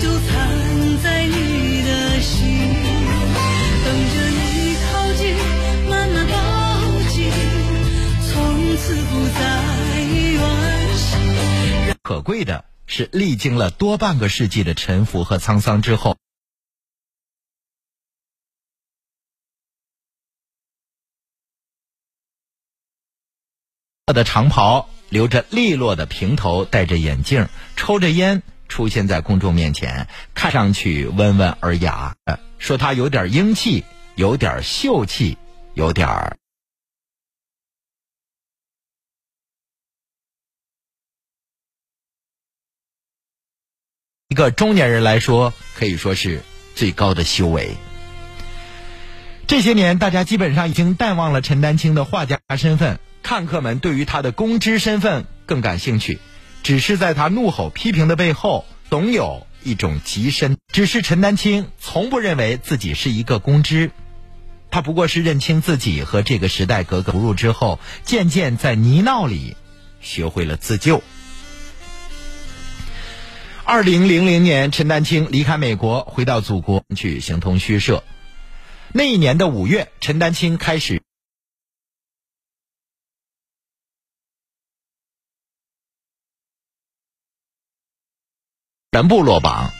就藏在你的心，等着你靠近，慢慢靠近，从此不再惋惜。可贵的是，历经了多半个世纪的沉浮和沧桑之后，的长袍，留着利落的平头，戴着眼镜，抽着烟，出现在公众面前，看上去温文尔雅。说他有点英气，有点秀气，有点儿一个中年人来说，可以说是最高的修为。这些年，大家基本上已经淡忘了陈丹青的画家身份，看客们对于他的公知身份更感兴趣。只是在他怒吼批评的背后，总有一种极深。只是陈丹青从不认为自己是一个公知，他不过是认清自己和这个时代格格不入之后，渐渐在泥淖里学会了自救。二零零零年，陈丹青离开美国，回到祖国去形同虚设。那一年的五月，陈丹青开始全部落榜。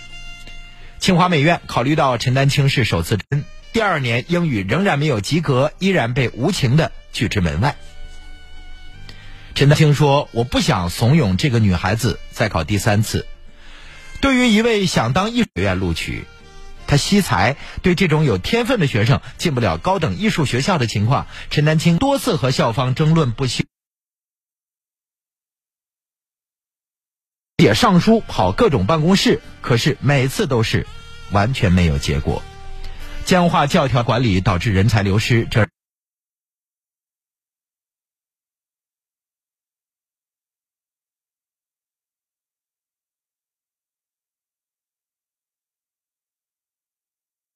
清华美院考虑到陈丹青是首次，第二年英语仍然没有及格，依然被无情的拒之门外。陈丹青说：“我不想怂恿这个女孩子再考第三次。”对于一位想当艺术学院录取，他惜才，对这种有天分的学生进不了高等艺术学校的情况，陈丹青多次和校方争论不休，也上书跑各种办公室，可是每次都是完全没有结果。僵化教条管理导致人才流失，这。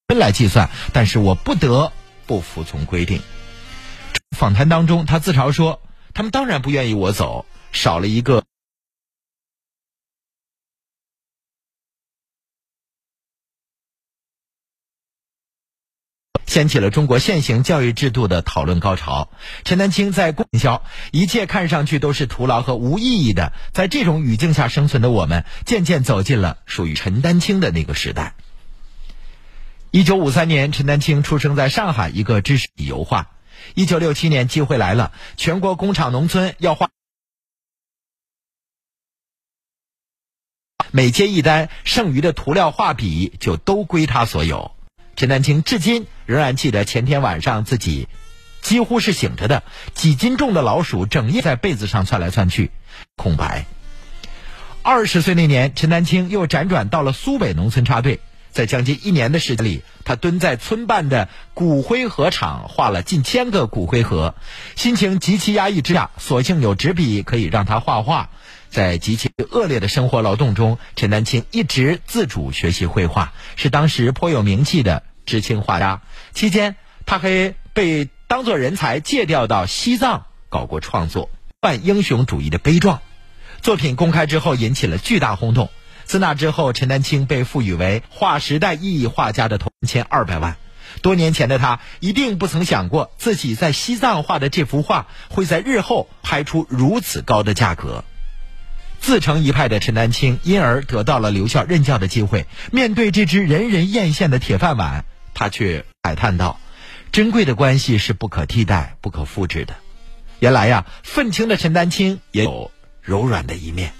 来计算，但是我不得不服从规定。访谈当中，他自嘲说：“他们当然不愿意我走，少了一个。”掀起了中国现行教育制度的讨论高潮。陈丹青在供销，一切看上去都是徒劳和无意义的。在这种语境下生存的我们，渐渐走进了属于陈丹青的那个时代。一九五三年，陈丹青出生在上海一个知识油画。一九六七年，机会来了，全国工厂农村要画，每接一单，剩余的涂料、画笔就都归他所有。陈丹青至今仍然记得前天晚上自己几乎是醒着的，几斤重的老鼠整夜在被子上窜来窜去，空白。二十岁那年，陈丹青又辗转到了苏北农村插队。在将近一年的时间里，他蹲在村办的骨灰盒厂画了近千个骨灰盒，心情极其压抑之下，索性有纸笔可以让他画画。在极其恶劣的生活劳动中，陈丹青一直自主学习绘画，是当时颇有名气的知青画家。期间，他还被当作人才借调到西藏搞过创作，扮英雄主义的悲壮。作品公开之后，引起了巨大轰动。自那之后，陈丹青被赋予为划时代意义画家的头签二百万。多年前的他一定不曾想过，自己在西藏画的这幅画会在日后拍出如此高的价格。自成一派的陈丹青因而得到了留校任教的机会。面对这只人人艳羡的铁饭碗，他却慨叹道：“珍贵的关系是不可替代、不可复制的。”原来呀，愤青的陈丹青也有柔软的一面。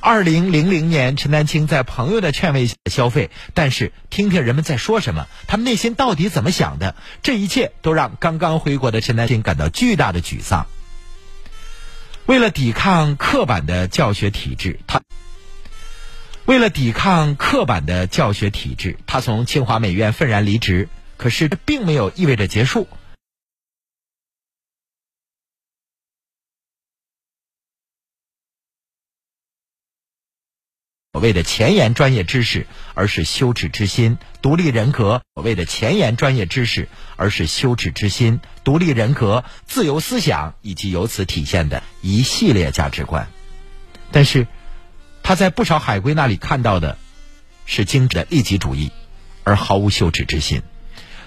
二零零零年，陈丹青在朋友的劝慰下消费，但是听听人们在说什么，他们内心到底怎么想的，这一切都让刚刚回国的陈丹青感到巨大的沮丧。为了抵抗刻板的教学体制，他为了抵抗刻板的教学体制，他从清华美院愤然离职。可是，并没有意味着结束。所谓的前沿专业知识，而是羞耻之心；独立人格，所谓的前沿专业知识，而是羞耻之心；独立人格、自由思想以及由此体现的一系列价值观。但是，他在不少海归那里看到的，是精致的利己主义，而毫无羞耻之心。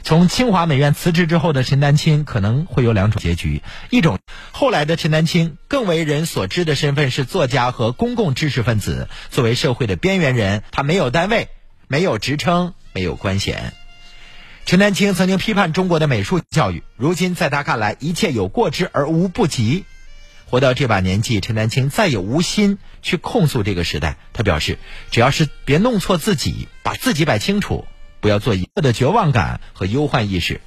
从清华美院辞职之后的陈丹青可能会有两种结局：一种，后来的陈丹青更为人所知的身份是作家和公共知识分子，作为社会的边缘人，他没有单位，没有职称，没有官衔。陈丹青曾经批判中国的美术教育，如今在他看来，一切有过之而无不及。活到这把年纪，陈丹青再也无心去控诉这个时代。他表示，只要是别弄错自己，把自己摆清楚。不要做一个的绝望感和忧患意识。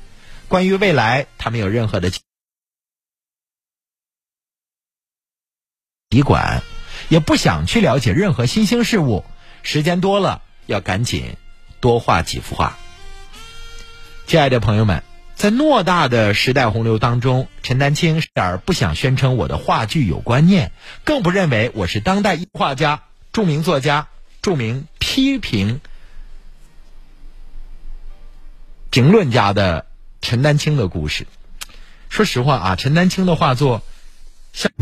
关于未来，他没有任何的习管，也不想去了解任何新兴事物。时间多了，要赶紧多画几幅画。亲爱的朋友们，在偌大的时代洪流当中，陈丹青是点不想宣称我的话剧有观念，更不认为我是当代画家、著名作家、著名批评。评论家的陈丹青的故事，说实话啊，陈丹青的画作，像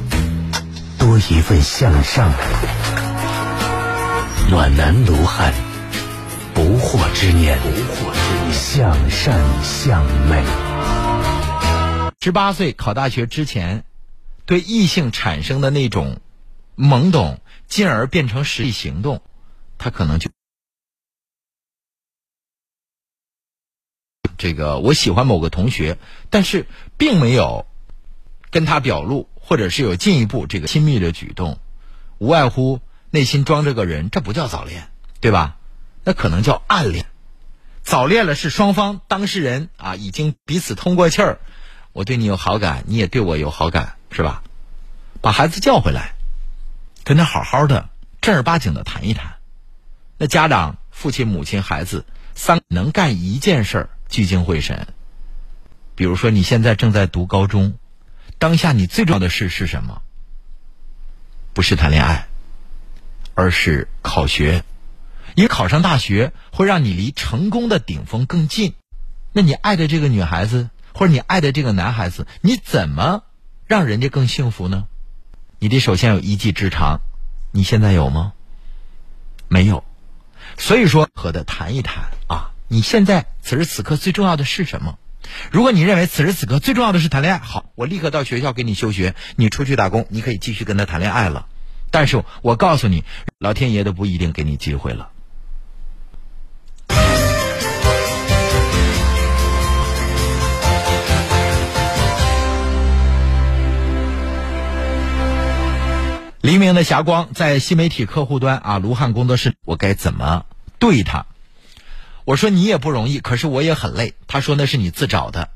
多一份向上，暖男卢汉，不惑之年，不惑之年，向善向美。十八岁考大学之前，对异性产生的那种懵懂，进而变成实际行动，他可能就。这个我喜欢某个同学，但是并没有跟他表露，或者是有进一步这个亲密的举动，无外乎内心装着个人，这不叫早恋，对吧？那可能叫暗恋。早恋了是双方当事人啊已经彼此通过气儿，我对你有好感，你也对我有好感，是吧？把孩子叫回来，跟他好好的正儿八经的谈一谈。那家长、父亲、母亲、孩子三能干一件事儿。聚精会神。比如说，你现在正在读高中，当下你最重要的事是什么？不是谈恋爱，而是考学。因为考上大学会让你离成功的顶峰更近。那你爱的这个女孩子，或者你爱的这个男孩子，你怎么让人家更幸福呢？你得首先有一技之长。你现在有吗？没有。所以说，和他谈一谈。你现在此时此刻最重要的是什么？如果你认为此时此刻最重要的是谈恋爱，好，我立刻到学校给你休学，你出去打工，你可以继续跟他谈恋爱了。但是我告诉你，老天爷都不一定给你机会了。黎明的霞光在新媒体客户端啊，卢汉工作室，我该怎么对他？我说你也不容易，可是我也很累。他说那是你自找的。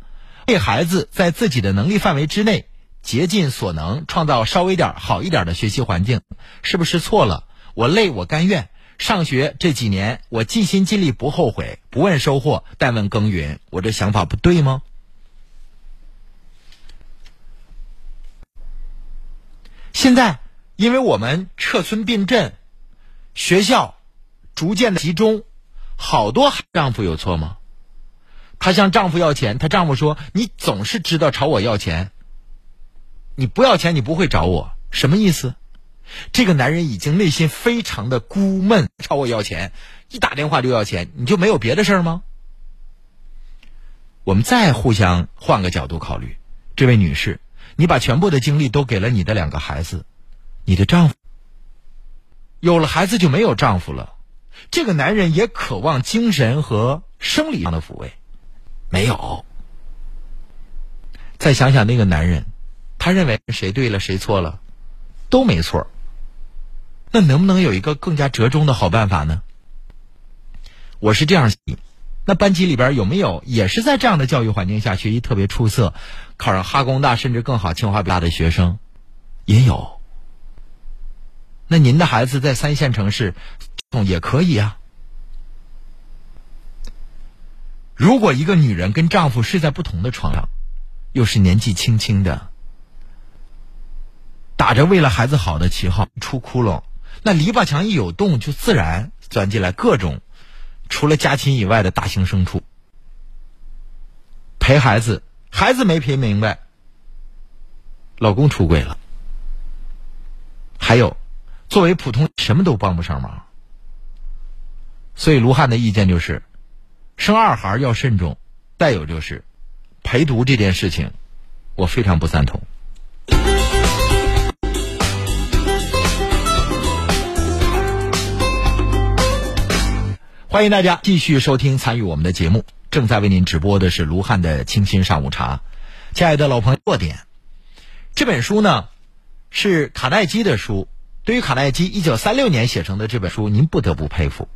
为孩子在自己的能力范围之内，竭尽所能创造稍微点好一点的学习环境，是不是错了？我累，我甘愿。上学这几年，我尽心尽力，不后悔。不问收获，但问耕耘。我这想法不对吗？现在，因为我们撤村并镇，学校逐渐的集中。好多丈夫有错吗？她向丈夫要钱，她丈夫说：“你总是知道朝我要钱，你不要钱，你不会找我，什么意思？”这个男人已经内心非常的孤闷，朝我要钱，一打电话就要钱，你就没有别的事儿吗？我们再互相换个角度考虑，这位女士，你把全部的精力都给了你的两个孩子，你的丈夫有了孩子就没有丈夫了。这个男人也渴望精神和生理上的抚慰，没有。再想想那个男人，他认为谁对了谁错了，都没错。那能不能有一个更加折中的好办法呢？我是这样想。那班级里边有没有也是在这样的教育环境下学习特别出色，考上哈工大甚至更好清华北大的学生？也有。那您的孩子在三线城市？也可以啊。如果一个女人跟丈夫睡在不同的床上，又是年纪轻轻的，打着为了孩子好的旗号出窟窿，那篱笆墙一有洞，就自然钻进来各种除了家禽以外的大型牲畜。陪孩子，孩子没陪明白，老公出轨了。还有，作为普通什么都帮不上忙。所以。卢汉的意见就是，生二孩要慎重。再有就是，陪读这件事情，我非常不赞同。欢迎大家继续收听参与我们的节目，正在为您直播的是卢汉的清新上午茶。亲爱的老朋友，弱点这本书呢是卡耐基的书。对于卡耐基一九三六年写成的这本书，您不得不佩服。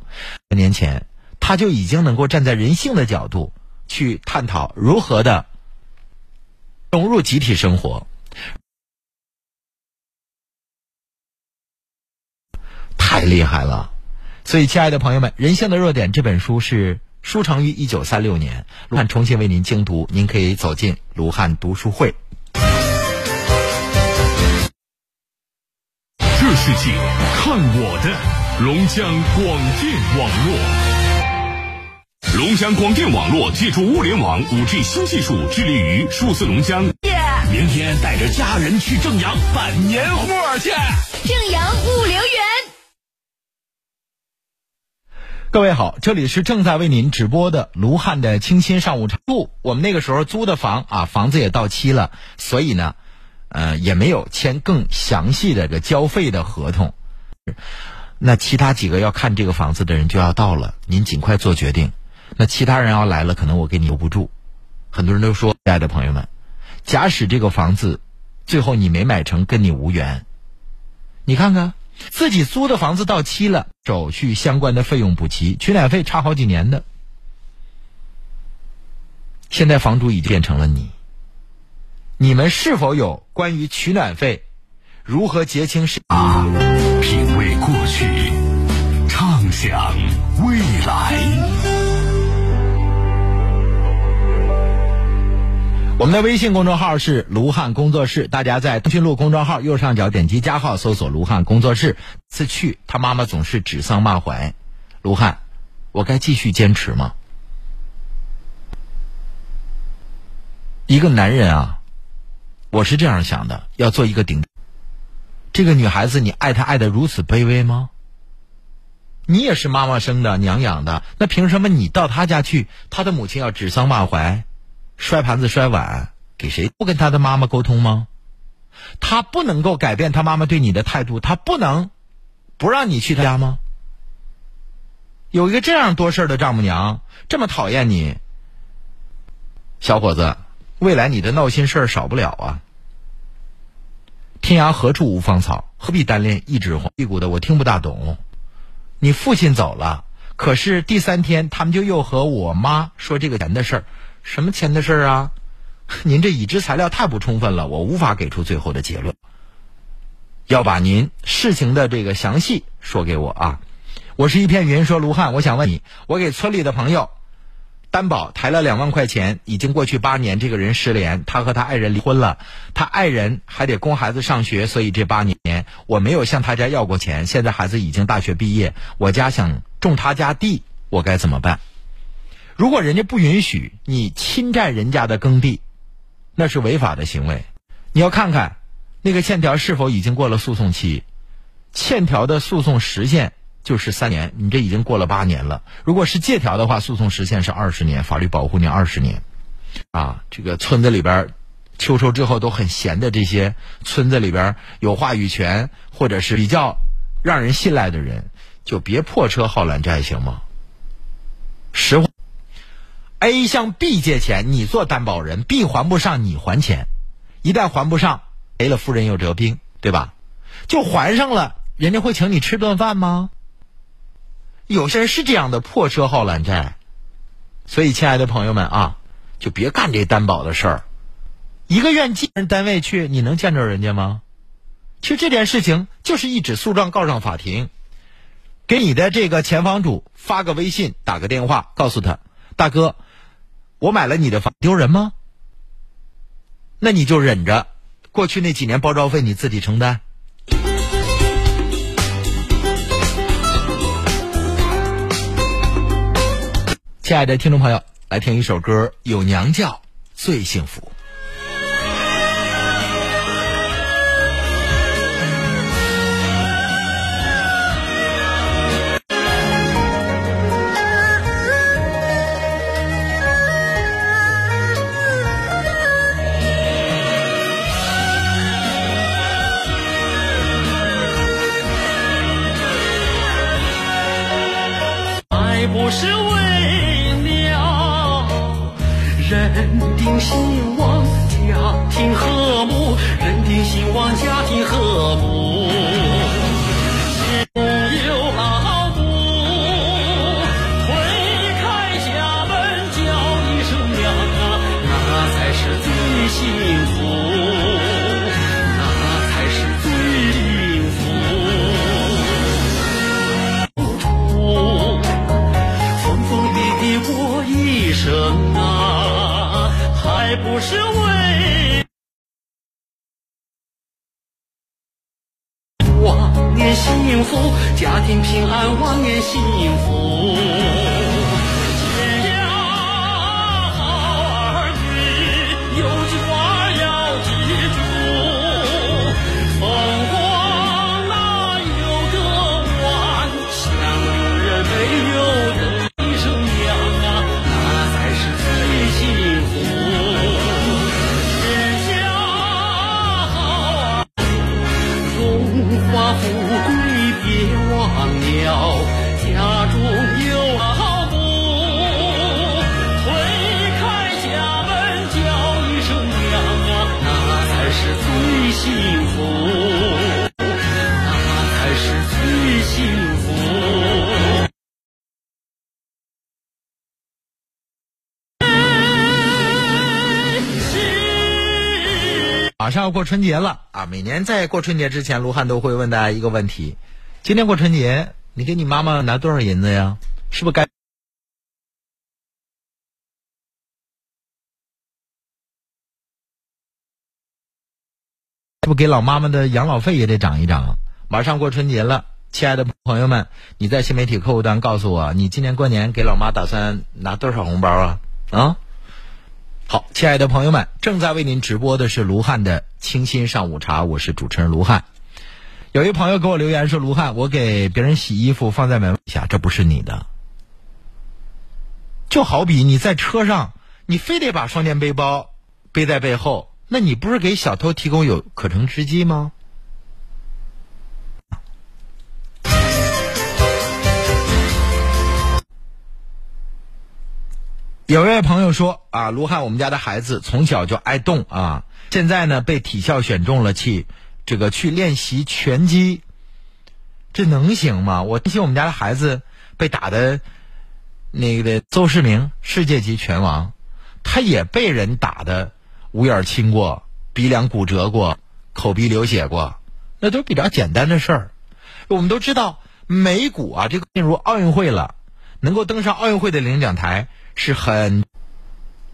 年前他就已经能够站在人性的角度去探讨如何的融入集体生活，太厉害了。所以，亲爱的朋友们，《人性的弱点》这本书是书成于一九三六年，卢汉重新为您精读，您可以走进卢汉读书会。世界看我的，龙江广电网络。龙江广电网络借助物联网、五 G 新技术，致力于数字龙江。明天带着家人去正阳办年货去。正阳物流园。各位好，这里是正在为您直播的卢汉的清新上午茶。不，我们那个时候租的房啊，房子也到期了，所以呢，呃，也没有签更详细的这个交费的合同。那其他几个要看这个房子的人就要到了，您尽快做决定。那其他人要来了，可能我给你留不住。很多人都说，亲爱的朋友们，假使这个房子最后你没买成，跟你无缘，你看看。自己租的房子到期了，手续相关的费用补齐，取暖费差好几年的。现在房主已经变成了你，你们是否有关于取暖费如何结清是啊？品味过去，畅想未来。我们的微信公众号是卢汉工作室，大家在通讯录公众号右上角点击加号，搜索“卢汉工作室”。次去，他妈妈总是指桑骂槐。卢汉，我该继续坚持吗？一个男人啊，我是这样想的：要做一个顶。这个女孩子，你爱她爱的如此卑微吗？你也是妈妈生的，娘养的，那凭什么你到她家去，她的母亲要指桑骂槐？摔盘子摔碗给谁？不跟他的妈妈沟通吗？他不能够改变他妈妈对你的态度，他不能不让你去他家吗？有一个这样多事儿的丈母娘，这么讨厌你，小伙子，未来你的闹心事儿少不了啊！天涯何处无芳草，何必单恋一枝花？屁股的我听不大懂。你父亲走了，可是第三天他们就又和我妈说这个钱的事儿。什么钱的事儿啊？您这已知材料太不充分了，我无法给出最后的结论。要把您事情的这个详细说给我啊！我是一片云说卢汉，我想问你，我给村里的朋友担保抬了两万块钱，已经过去八年，这个人失联，他和他爱人离婚了，他爱人还得供孩子上学，所以这八年我没有向他家要过钱。现在孩子已经大学毕业，我家想种他家地，我该怎么办？如果人家不允许你侵占人家的耕地，那是违法的行为。你要看看那个欠条是否已经过了诉讼期，欠条的诉讼时限就是三年，你这已经过了八年了。如果是借条的话，诉讼时限是二十年，法律保护你二十年。啊，这个村子里边秋收之后都很闲的这些村子里边有话语权或者是比较让人信赖的人，就别破车好揽债，行吗？实话。A 向 B 借钱，你做担保人，B 还不上，你还钱。一旦还不上，赔了夫人又折兵，对吧？就还上了，人家会请你吃顿饭吗？有些人是这样的破车好揽债，所以亲爱的朋友们啊，就别干这担保的事儿。一个愿进人单位去，你能见着人家吗？其实这件事情就是一纸诉状告上法庭，给你的这个前房主发个微信，打个电话，告诉他，大哥。我买了你的房，丢人吗？那你就忍着，过去那几年包招费你自己承担。亲爱的听众朋友，来听一首歌，《有娘叫最幸福》。要过春节了啊！每年在过春节之前，卢汉都会问大家一个问题：今年过春节，你给你妈妈拿多少银子呀？是不是该？不给老妈妈的养老费也得涨一涨？马上过春节了，亲爱的朋友们，你在新媒体客户端告诉我，你今年过年给老妈打算拿多少红包啊？啊？好，亲爱的朋友们，正在为您直播的是卢汉的清新上午茶，我是主持人卢汉。有一朋友给我留言说：“卢汉，我给别人洗衣服放在门下，这不是你的。就好比你在车上，你非得把双肩背包背在背后，那你不是给小偷提供有可乘之机吗？”有一位朋友说啊，卢汉，我们家的孩子从小就爱动啊，现在呢被体校选中了去这个去练习拳击，这能行吗？我提醒我们家的孩子被打的，那个的邹市明世界级拳王，他也被人打的五眼青过，鼻梁骨折过，口鼻流血过，那都比较简单的事儿。我们都知道美股啊，这个进入奥运会了，能够登上奥运会的领奖台。是很，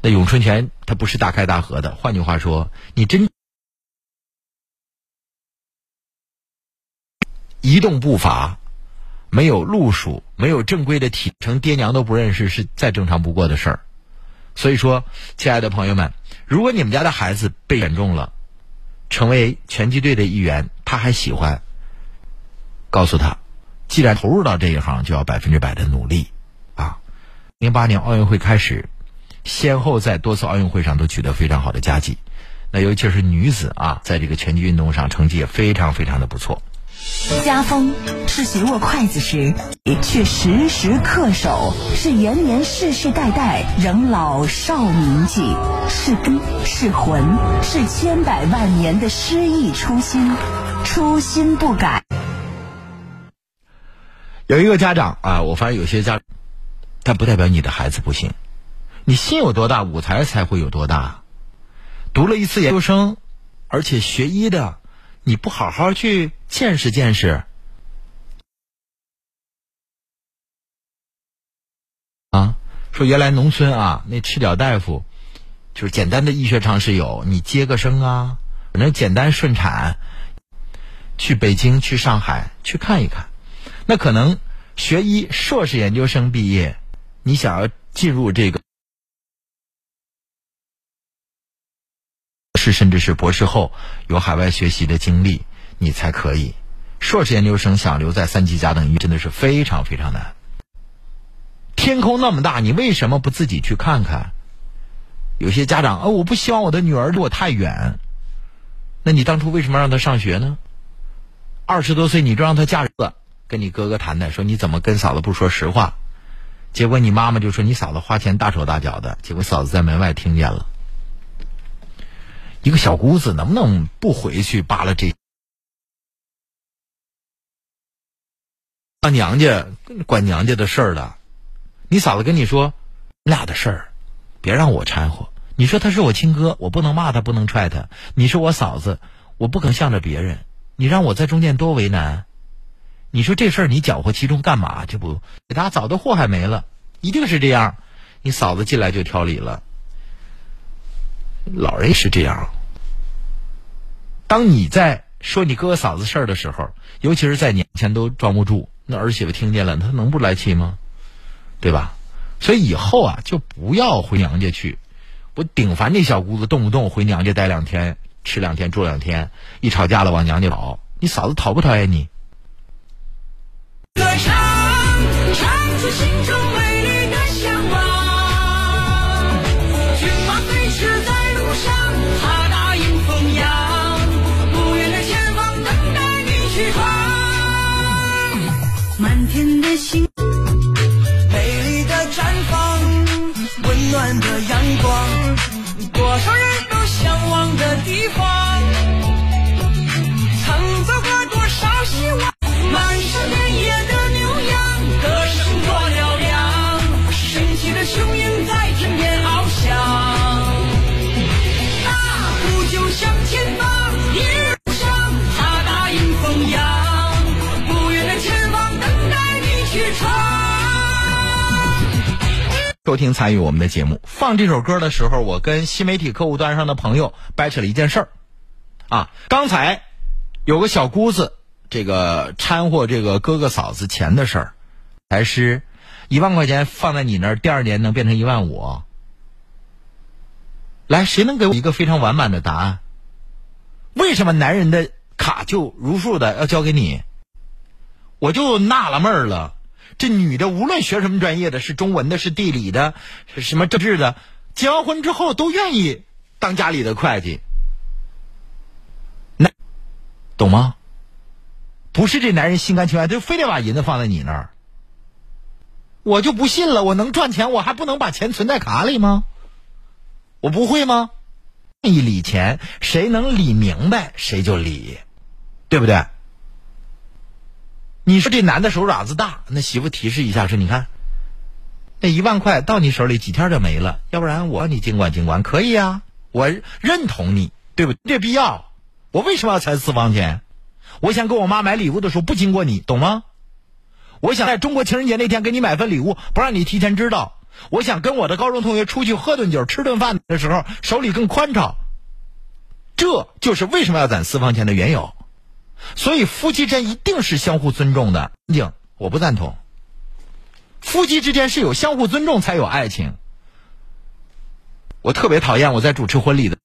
那咏春拳它不是大开大合的。换句话说，你真移动步伐，没有路数，没有正规的体成，爹娘都不认识，是再正常不过的事儿。所以说，亲爱的朋友们，如果你们家的孩子被选中了，成为拳击队的一员，他还喜欢，告诉他，既然投入到这一行，就要百分之百的努力。零八年奥运会开始，先后在多次奥运会上都取得非常好的佳绩。那尤其是女子啊，在这个拳击运动上成绩也非常非常的不错。家风是学握筷子时却时时恪守，是延年世世代代仍老少铭记，是根是魂，是千百万年的诗意初心，初心不改。有一个家长啊，我发现有些家。但不代表你的孩子不行，你心有多大，舞台才会有多大。读了一次研究生，而且学医的，你不好好去见识见识啊？说原来农村啊，那赤脚大夫，就是简单的医学常识有，你接个生啊，反正简单顺产，去北京、去上海去看一看，那可能学医硕士研究生毕业。你想要进入这个是甚至是博士后有海外学习的经历，你才可以。硕士研究生想留在三级甲等医院真的是非常非常难。天空那么大，你为什么不自己去看看？有些家长，哦，我不希望我的女儿离我太远。那你当初为什么让她上学呢？二十多岁你就让她嫁人了，跟你哥哥谈谈，说你怎么跟嫂子不说实话？结果你妈妈就说你嫂子花钱大手大脚的，结果嫂子在门外听见了。一个小姑子能不能不回去扒拉这？上娘家管娘家的事儿的，你嫂子跟你说，你俩的事儿，别让我掺和。你说他是我亲哥，我不能骂他，不能踹他。你是我嫂子，我不可能向着别人。你让我在中间多为难。你说这事儿你搅和其中干嘛？这不给他早的祸害没了，一定是这样。你嫂子进来就挑理了。老人也是这样。当你在说你哥哥嫂子事儿的时候，尤其是在娘前都装不住，那儿媳妇听见了，她能不来气吗？对吧？所以以后啊，就不要回娘家去。我顶烦这小姑子，动不动回娘家待两天，吃两天，住两天，一吵架了往娘家跑。你嫂子讨不讨厌你？歌唱，唱出心中美丽的向往。骏马飞驰在路上，哈达迎风扬，不远的前方等待你去闯。满天的星，美丽的绽放，温暖的阳光，多少人都向往的地方。收听参与我们的节目。放这首歌的时候，我跟新媒体客户端上的朋友掰扯了一件事儿。啊，刚才有个小姑子，这个掺和这个哥哥嫂子钱的事儿，还是一万块钱放在你那儿，第二年能变成一万五？来，谁能给我一个非常完满的答案？为什么男人的卡就如数的要交给你？我就纳了闷儿了。这女的无论学什么专业的，是中文的，是地理的，是什么政治的，结完婚之后都愿意当家里的会计，那懂吗？不是这男人心甘情愿，就非得把银子放在你那儿，我就不信了。我能赚钱，我还不能把钱存在卡里吗？我不会吗？愿意理钱，谁能理明白，谁就理，对不对？你说这男的手爪子大，那媳妇提示一下说：“你看，那一万块到你手里几天就没了，要不然我你尽管尽管可以啊，我认同你，对不？这必要，我为什么要存私房钱？我想给我妈买礼物的时候不经过你，懂吗？我想在中国情人节那天给你买份礼物，不让你提前知道。我想跟我的高中同学出去喝顿酒、吃顿饭的时候，手里更宽敞。这就是为什么要攒私房钱的缘由。”所以夫妻间一定是相互尊重的，静，我不赞同。夫妻之间是有相互尊重才有爱情。我特别讨厌我在主持婚礼的，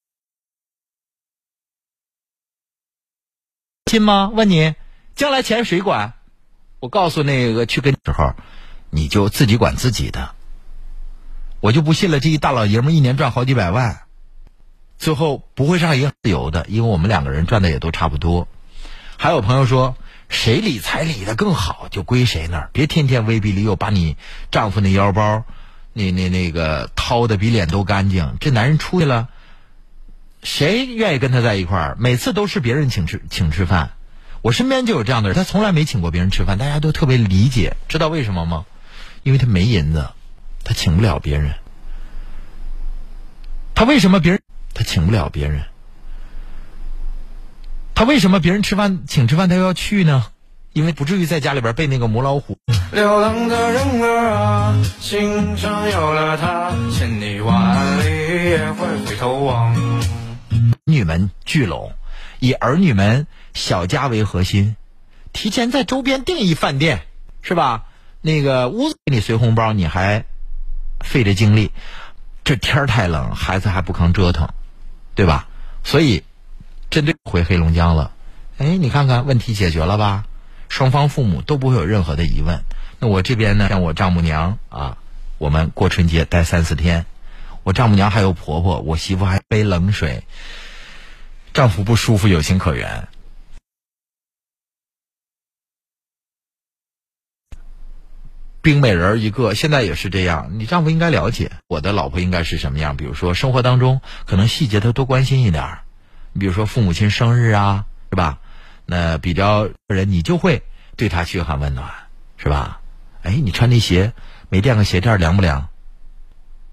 亲吗？问你，将来钱谁管？我告诉那个去跟时候，你就自己管自己的。我就不信了，这一大老爷们一年赚好几百万，最后不会上银行自由的，因为我们两个人赚的也都差不多。还有朋友说，谁理财理的更好，就归谁那儿，别天天威逼利诱，把你丈夫那腰包，那那那个掏的比脸都干净。这男人出去了，谁愿意跟他在一块儿？每次都是别人请吃请吃饭，我身边就有这样的人，他从来没请过别人吃饭，大家都特别理解，知道为什么吗？因为他没银子，他请不了别人。他为什么别人他请不了别人？他为什么别人吃饭请吃饭他又要去呢？因为不至于在家里边被那个母老虎。流浪的人儿啊，心上有了他，千里万里也会回头望。女们聚拢，以儿女们小家为核心，提前在周边订一饭店，是吧？那个屋子给你随红包，你还费着精力。这天儿太冷，孩子还不抗折腾，对吧？所以。针对回黑龙江了，哎，你看看问题解决了吧？双方父母都不会有任何的疑问。那我这边呢，像我丈母娘啊，我们过春节待三四天，我丈母娘还有婆婆，我媳妇还背冷水，丈夫不舒服有情可原。冰美人一个，现在也是这样。你丈夫应该了解我的老婆应该是什么样，比如说生活当中可能细节他多关心一点儿，你比如说父母亲生日啊，是吧？那比较人你就会对他嘘寒问暖，是吧？哎，你穿那鞋没垫个鞋垫凉不凉？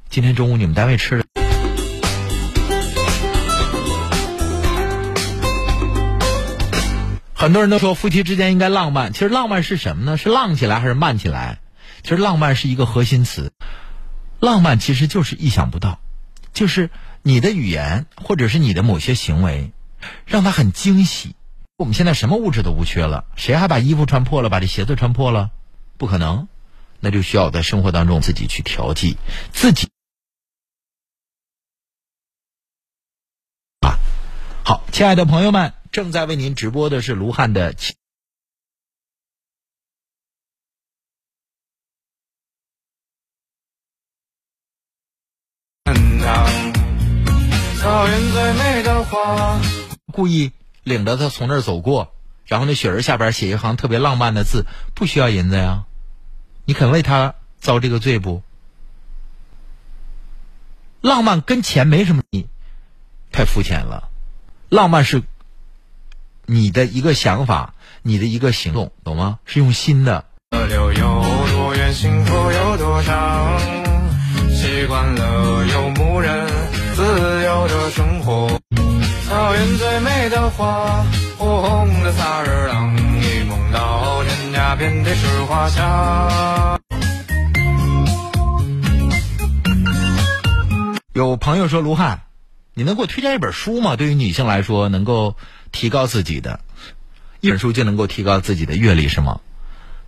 今天中午你们单位吃的。很多人都说夫妻之间应该浪漫，其实浪漫是什么呢？是浪起来还是慢起来？其实浪漫是一个核心词，浪漫其实就是意想不到，就是你的语言或者是你的某些行为，让他很惊喜。我们现在什么物质都不缺了，谁还把衣服穿破了，把这鞋子穿破了？不可能，那就需要在生活当中自己去调剂自己。啊，好，亲爱的朋友们。正在为您直播的是卢汉的。草原最美的花。故意领着他从那儿走过，然后那雪人下边写一行特别浪漫的字，不需要银子呀，你肯为他遭这个罪不？浪漫跟钱没什么，你太肤浅了，浪漫是。你的一个想法，你的一个行动，懂吗？是用心的。河流有多远，幸福有多长？习惯了游牧人自由的生活。草原最美的花，火红的萨日朗，一梦到天涯，遍地是花香。有朋友说卢汉，你能给我推荐一本书吗？对于女性来说，能够。提高自己的一本书就能够提高自己的阅历是吗？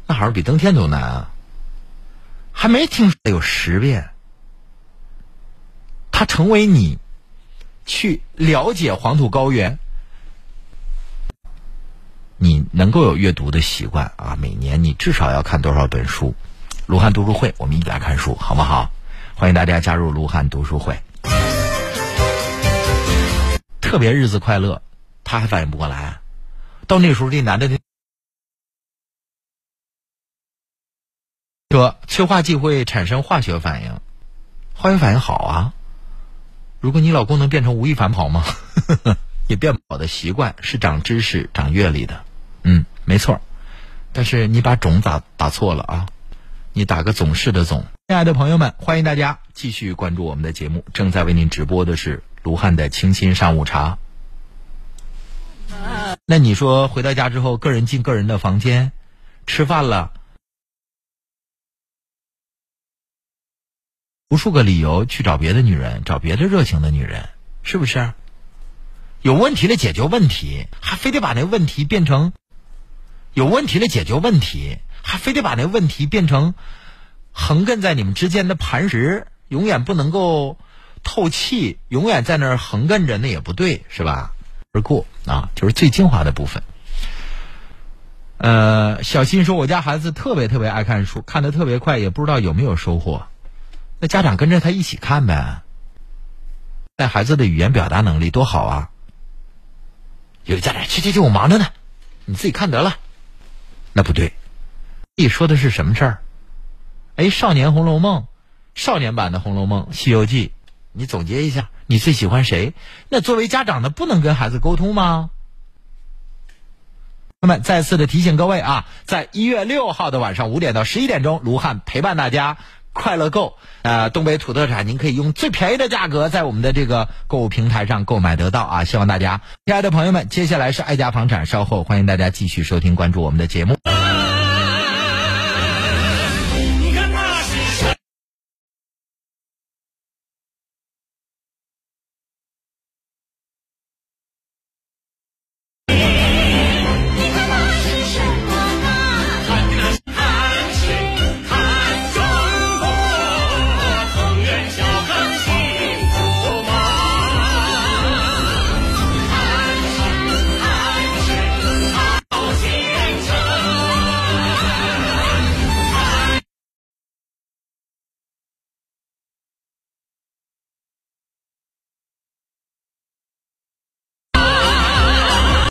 那好像比登天都难啊！还没听说有十遍，它成为你去了解黄土高原，你能够有阅读的习惯啊！每年你至少要看多少本书？卢汉读书会，我们一起来看书，好不好？欢迎大家加入卢汉读书会，特别日子快乐。他还反应不过来，到那时候这男的说催化剂会产生化学反应，化学反应好啊。如果你老公能变成吴亦凡跑吗？也变跑的习惯是长知识、长阅历的，嗯，没错。但是你把种打打错了啊，你打个总是的总。亲爱的朋友们，欢迎大家继续关注我们的节目，正在为您直播的是卢汉的清新上午茶。那你说回到家之后，个人进个人的房间，吃饭了，无数个理由去找别的女人，找别的热情的女人，是不是？有问题的解决问题，还非得把那问题变成有问题的解决问题，还非得把那问题变成横亘在你们之间的磐石，永远不能够透气，永远在那儿横亘着，那也不对，是吧？而过啊，就是最精华的部分。呃，小新说，我家孩子特别特别爱看书，看的特别快，也不知道有没有收获。那家长跟着他一起看呗。带孩子的语言表达能力多好啊！有的家长去去去，我忙着呢，你自己看得了。那不对，你说的是什么事儿？哎，少年《红楼梦》，少年版的《红楼梦》《西游记》，你总结一下。你最喜欢谁？那作为家长的不能跟孩子沟通吗？那么再次的提醒各位啊，在一月六号的晚上五点到十一点钟，卢汉陪伴大家快乐购，啊，东北土特产，您可以用最便宜的价格在我们的这个购物平台上购买得到啊！希望大家，亲爱的朋友们，接下来是爱家房产，稍后欢迎大家继续收听关注我们的节目。